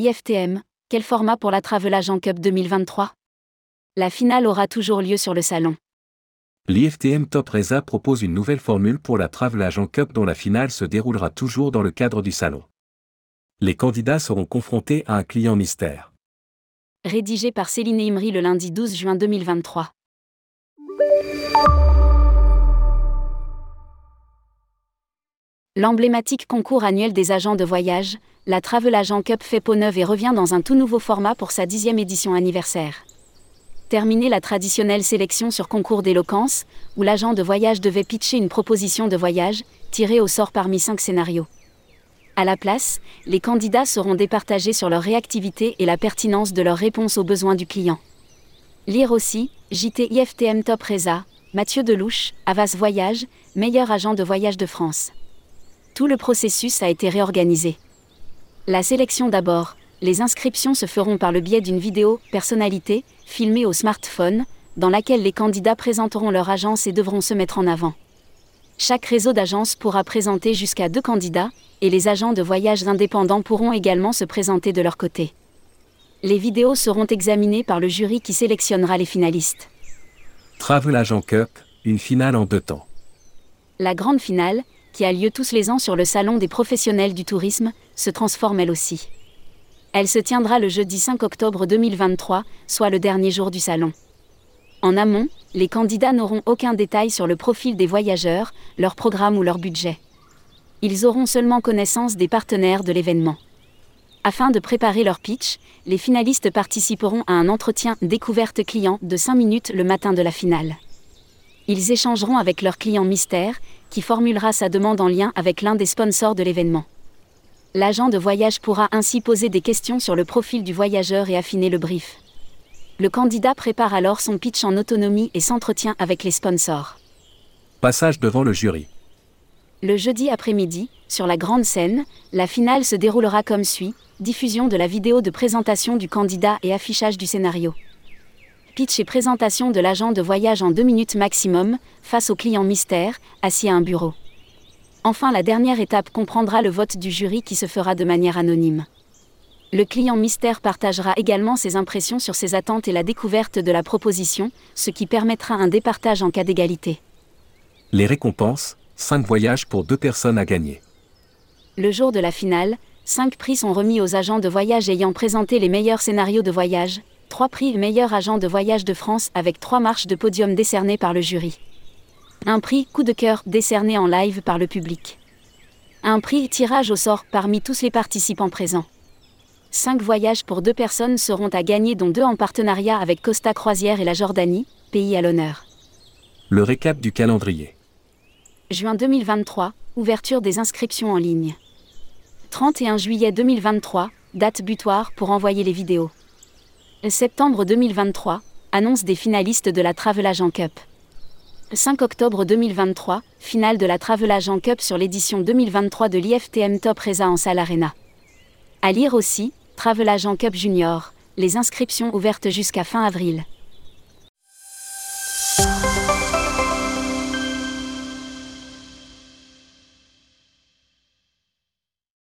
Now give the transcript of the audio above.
IFTM, quel format pour la Travel Agent Cup 2023 La finale aura toujours lieu sur le salon. L'IFTM Top Reza propose une nouvelle formule pour la Travel Agent Cup dont la finale se déroulera toujours dans le cadre du salon. Les candidats seront confrontés à un client mystère. Rédigé par Céline Imri le lundi 12 juin 2023. L'emblématique concours annuel des agents de voyage, la Travel Agent Cup fait peau neuve et revient dans un tout nouveau format pour sa dixième édition anniversaire. Terminé la traditionnelle sélection sur concours d'éloquence, où l'agent de voyage devait pitcher une proposition de voyage, tirée au sort parmi cinq scénarios. À la place, les candidats seront départagés sur leur réactivité et la pertinence de leur réponse aux besoins du client. Lire aussi, JT IFTM Top Reza, Mathieu Delouche, Avas Voyage, meilleur agent de voyage de France. Tout le processus a été réorganisé. La sélection d'abord, les inscriptions se feront par le biais d'une vidéo personnalité filmée au smartphone, dans laquelle les candidats présenteront leur agence et devront se mettre en avant. Chaque réseau d'agences pourra présenter jusqu'à deux candidats, et les agents de voyage indépendants pourront également se présenter de leur côté. Les vidéos seront examinées par le jury qui sélectionnera les finalistes. Travel Agent Cup, une finale en deux temps. La grande finale, qui a lieu tous les ans sur le Salon des professionnels du tourisme, se transforme elle aussi. Elle se tiendra le jeudi 5 octobre 2023, soit le dernier jour du salon. En amont, les candidats n'auront aucun détail sur le profil des voyageurs, leur programme ou leur budget. Ils auront seulement connaissance des partenaires de l'événement. Afin de préparer leur pitch, les finalistes participeront à un entretien découverte client de 5 minutes le matin de la finale. Ils échangeront avec leur client mystère, qui formulera sa demande en lien avec l'un des sponsors de l'événement. L'agent de voyage pourra ainsi poser des questions sur le profil du voyageur et affiner le brief. Le candidat prépare alors son pitch en autonomie et s'entretient avec les sponsors. Passage devant le jury. Le jeudi après-midi, sur la grande scène, la finale se déroulera comme suit diffusion de la vidéo de présentation du candidat et affichage du scénario. Pitch et présentation de l'agent de voyage en deux minutes maximum, face au client mystère, assis à un bureau. Enfin, la dernière étape comprendra le vote du jury qui se fera de manière anonyme. Le client mystère partagera également ses impressions sur ses attentes et la découverte de la proposition, ce qui permettra un départage en cas d'égalité. Les récompenses 5 voyages pour deux personnes à gagner. Le jour de la finale, 5 prix sont remis aux agents de voyage ayant présenté les meilleurs scénarios de voyage, 3 prix meilleur agent de voyage de France avec 3 marches de podium décernées par le jury. Un prix coup de cœur décerné en live par le public. Un prix tirage au sort parmi tous les participants présents. 5 voyages pour deux personnes seront à gagner dont deux en partenariat avec Costa Croisière et la Jordanie, pays à l'honneur. Le récap du calendrier. Juin 2023, ouverture des inscriptions en ligne. 31 juillet 2023, date butoir pour envoyer les vidéos. Septembre 2023, annonce des finalistes de la Travel Agent Cup. 5 octobre 2023, finale de la Travel Agent Cup sur l'édition 2023 de l'IFTM Top Reza en salle Arena. À lire aussi, Travel Agent Cup Junior, les inscriptions ouvertes jusqu'à fin avril.